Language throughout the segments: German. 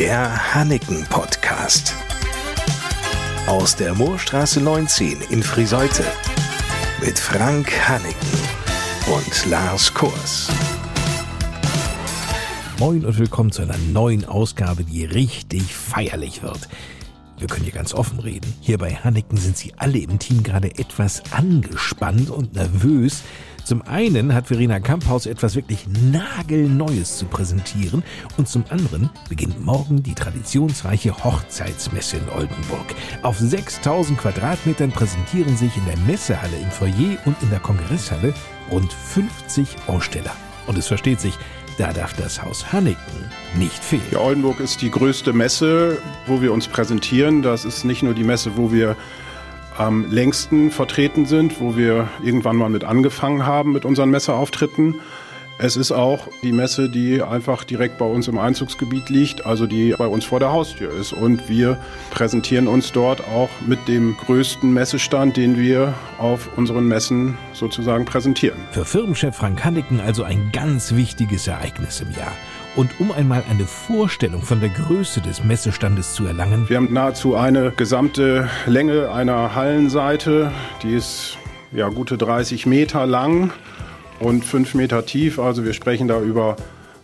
Der Hanneken Podcast. Aus der Moorstraße 19 in Friseute. Mit Frank Hanneken und Lars Kurs. Moin und willkommen zu einer neuen Ausgabe, die richtig feierlich wird. Wir können hier ganz offen reden. Hier bei Hanneken sind sie alle im Team gerade etwas angespannt und nervös. Zum einen hat Verena Kamphaus etwas wirklich nagelneues zu präsentieren und zum anderen beginnt morgen die traditionsreiche Hochzeitsmesse in Oldenburg. Auf 6000 Quadratmetern präsentieren sich in der Messehalle im Foyer und in der Kongresshalle rund 50 Aussteller. Und es versteht sich, da darf das Haus Hanneken nicht fehlen. Ja, Oldenburg ist die größte Messe, wo wir uns präsentieren. Das ist nicht nur die Messe, wo wir am längsten vertreten sind, wo wir irgendwann mal mit angefangen haben mit unseren Messeauftritten. Es ist auch die Messe, die einfach direkt bei uns im Einzugsgebiet liegt, also die bei uns vor der Haustür ist. Und wir präsentieren uns dort auch mit dem größten Messestand, den wir auf unseren Messen sozusagen präsentieren. Für Firmenchef Frank Hanneken also ein ganz wichtiges Ereignis im Jahr. Und um einmal eine Vorstellung von der Größe des Messestandes zu erlangen, Wir haben nahezu eine gesamte Länge einer Hallenseite, die ist ja gute 30 Meter lang und 5 Meter tief. Also wir sprechen da über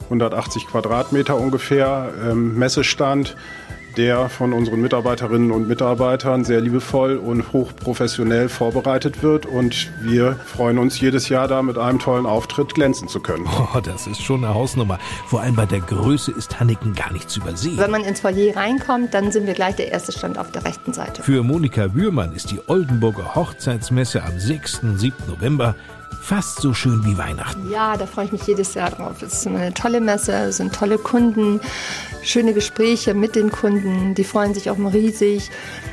180 Quadratmeter ungefähr ähm, Messestand, der von unseren Mitarbeiterinnen und Mitarbeitern sehr liebevoll und hochprofessionell vorbereitet wird. Und wir freuen uns jedes Jahr da mit einem tollen Auftritt glänzen zu können. oh, das ist schon eine Hausnummer. Vor allem bei der Größe ist Hanneken gar nicht zu übersehen. Wenn man ins Foyer reinkommt, dann sind wir gleich der erste Stand auf der rechten Seite. Für Monika Bührmann ist die Oldenburger Hochzeitsmesse am 6. und 7. November fast so schön wie Weihnachten. Ja, da freue ich mich jedes Jahr drauf. Es ist eine tolle Messe, es sind tolle Kunden, schöne Gespräche mit den Kunden. Die freuen sich auch immer riesig.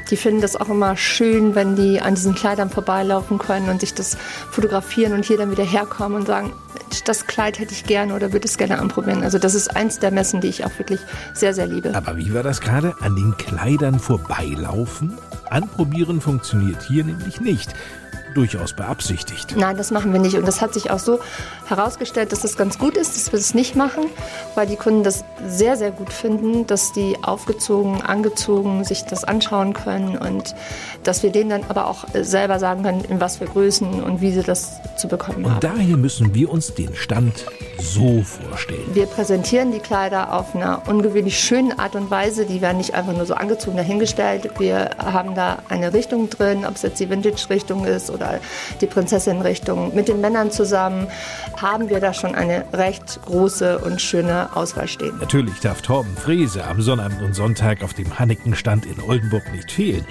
Die finden das auch immer schön, wenn die an diesen Kleidern vorbeilaufen können und sich das fotografieren und hier dann wieder herkommen und sagen, das Kleid hätte ich gerne oder würde es gerne anprobieren. Also das ist eins der Messen, die ich auch wirklich sehr, sehr liebe. Aber wie war das gerade? An den Kleidern vorbeilaufen? Anprobieren funktioniert hier nämlich nicht. Durchaus beabsichtigt. Nein, das machen wir nicht. Und das hat sich auch so herausgestellt, dass es ganz gut ist, dass wir das nicht machen, weil die Kunden das sehr, sehr gut finden, dass die aufgezogen, angezogen sich das anschauen können und dass wir denen dann aber auch selber sagen können, in was für Größen und wie sie das zu bekommen haben. Und daher müssen wir uns den Stand so vorstellen. Wir präsentieren die Kleider auf einer ungewöhnlich schönen Art und Weise. Die werden nicht einfach nur so angezogen dahingestellt. Wir haben da eine Richtung drin, ob es jetzt die Vintage-Richtung ist oder die Prinzessin-Richtung. Mit den Männern zusammen haben wir da schon eine recht große und schöne Auswahl stehen. Natürlich darf Torben Frese am Sonnabend und Sonntag auf dem Hanneken-Stand in Oldenburg nicht fehlen.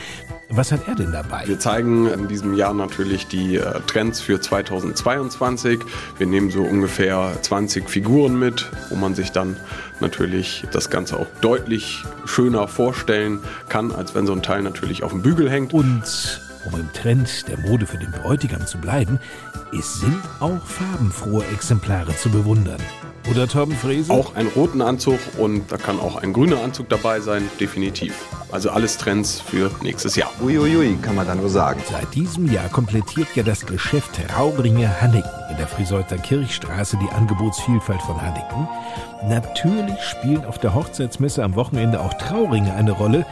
Was hat er denn dabei? Wir zeigen in diesem Jahr natürlich die äh, Trends für 2022. Wir nehmen so ungefähr 20 Figuren mit, wo man sich dann natürlich das Ganze auch deutlich schöner vorstellen kann, als wenn so ein Teil natürlich auf dem Bügel hängt. Und um im Trend der Mode für den Bräutigam zu bleiben, es sind auch farbenfrohe Exemplare zu bewundern. Oder Torben Frese? Auch einen roten Anzug und da kann auch ein grüner Anzug dabei sein, definitiv. Also alles Trends für nächstes Jahr. Uiuiui, kann man da nur sagen. Seit diesem Jahr komplettiert ja das Geschäft Raubringe Hanneken in der Friseuter Kirchstraße die Angebotsvielfalt von Hanneken. Natürlich spielen auf der Hochzeitsmesse am Wochenende auch Trauringe eine Rolle,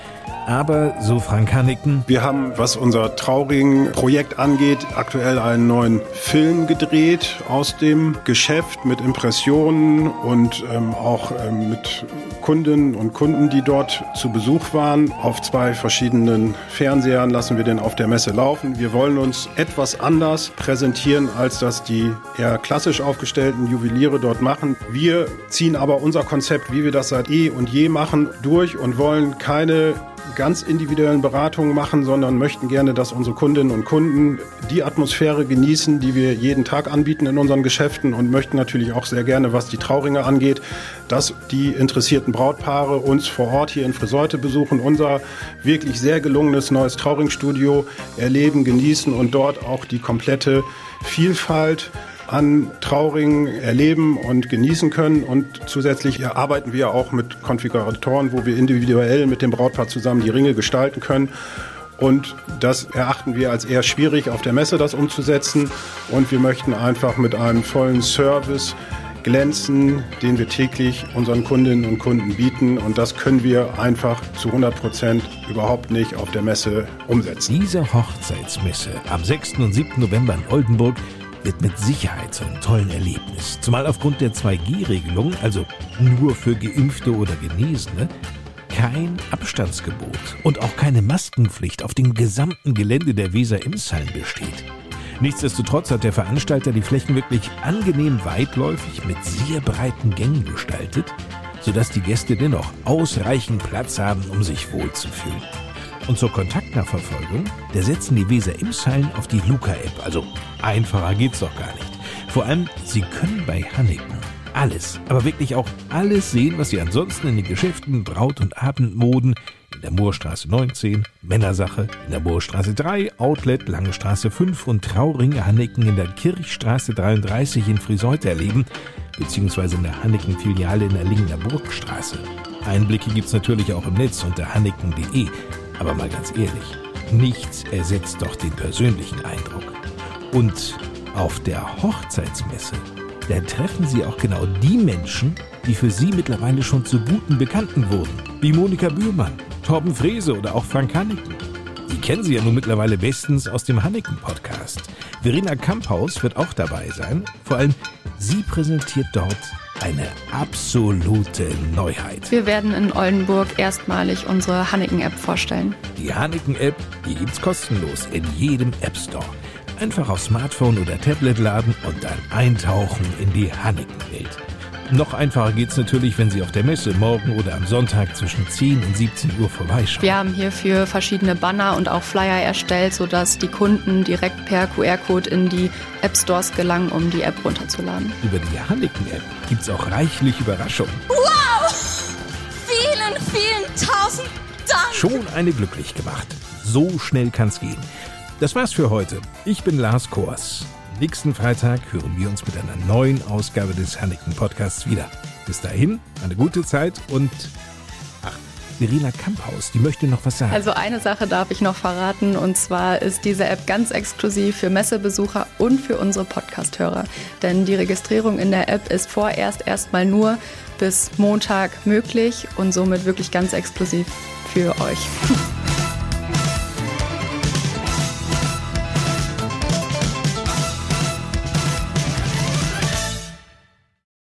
aber so Frank Hanneken, Wir haben, was unser Trauring-Projekt angeht, aktuell einen neuen Film gedreht aus dem Geschäft mit Impressionen und ähm, auch ähm, mit Kundinnen und Kunden, die dort zu Besuch waren. Auf zwei verschiedenen Fernsehern lassen wir den auf der Messe laufen. Wir wollen uns etwas anders präsentieren, als das die eher klassisch aufgestellten Juweliere dort machen. Wir ziehen aber unser Konzept, wie wir das seit eh und je machen, durch und wollen keine ganz individuellen Beratungen machen, sondern möchten gerne, dass unsere Kundinnen und Kunden die Atmosphäre genießen, die wir jeden Tag anbieten in unseren Geschäften und möchten natürlich auch sehr gerne, was die Trauringe angeht, dass die interessierten Brautpaare uns vor Ort hier in Friseute besuchen, unser wirklich sehr gelungenes neues Trauringstudio erleben, genießen und dort auch die komplette Vielfalt an Trauringen erleben und genießen können. Und zusätzlich arbeiten wir auch mit Konfiguratoren, wo wir individuell mit dem Brautpaar zusammen die Ringe gestalten können. Und das erachten wir als eher schwierig auf der Messe, das umzusetzen. Und wir möchten einfach mit einem vollen Service glänzen, den wir täglich unseren Kundinnen und Kunden bieten. Und das können wir einfach zu 100 Prozent überhaupt nicht auf der Messe umsetzen. Diese Hochzeitsmesse am 6. und 7. November in Oldenburg wird mit Sicherheit zu einem tollen Erlebnis. Zumal aufgrund der 2G-Regelung, also nur für Geimpfte oder Genesene, kein Abstandsgebot und auch keine Maskenpflicht auf dem gesamten Gelände der Weser-Imshallen besteht. Nichtsdestotrotz hat der Veranstalter die Flächen wirklich angenehm weitläufig mit sehr breiten Gängen gestaltet, sodass die Gäste dennoch ausreichend Platz haben, um sich wohlzufühlen. Und zur Kontaktnachverfolgung, da setzen die Weser Imshallen auf die Luca-App. Also einfacher geht's doch gar nicht. Vor allem, Sie können bei Hanneken alles, aber wirklich auch alles sehen, was Sie ansonsten in den Geschäften Braut- und Abendmoden in der Moorstraße 19, Männersache in der Moorstraße 3, Outlet Lange Straße 5 und Trauringe Hanneken in der Kirchstraße 33 in Friseute erleben, beziehungsweise in der Hanneken-Filiale in der Lingener Burgstraße. Einblicke gibt's natürlich auch im Netz unter hanneken.de. Aber mal ganz ehrlich, nichts ersetzt doch den persönlichen Eindruck. Und auf der Hochzeitsmesse, da treffen Sie auch genau die Menschen, die für Sie mittlerweile schon zu guten Bekannten wurden. Wie Monika Bührmann, Torben Frese oder auch Frank Hanneken. Die kennen Sie ja nun mittlerweile bestens aus dem Hanneken-Podcast. Verena Kamphaus wird auch dabei sein. Vor allem sie präsentiert dort eine absolute Neuheit. Wir werden in Oldenburg erstmalig unsere Hanneken-App vorstellen. Die Hanneken-App, die gibt's kostenlos in jedem App Store. Einfach auf Smartphone oder Tablet laden und dann eintauchen in die Hanneken-Welt. Noch einfacher geht's natürlich, wenn Sie auf der Messe morgen oder am Sonntag zwischen 10 und 17 Uhr vorbeischauen. Wir haben hierfür verschiedene Banner und auch Flyer erstellt, sodass die Kunden direkt per QR-Code in die App Stores gelangen, um die App runterzuladen. Über die Hanneken-App gibt's auch reichlich Überraschungen. Wow! Vielen, vielen tausend Dank! Schon eine glücklich gemacht. So schnell kann's gehen. Das war's für heute. Ich bin Lars Kors. Nächsten Freitag hören wir uns mit einer neuen Ausgabe des Hanneken Podcasts wieder. Bis dahin, eine gute Zeit und ach, Verena Kamphaus, die möchte noch was sagen. Also eine Sache darf ich noch verraten und zwar ist diese App ganz exklusiv für Messebesucher und für unsere Podcast-Hörer. Denn die Registrierung in der App ist vorerst erstmal nur bis Montag möglich und somit wirklich ganz exklusiv für euch.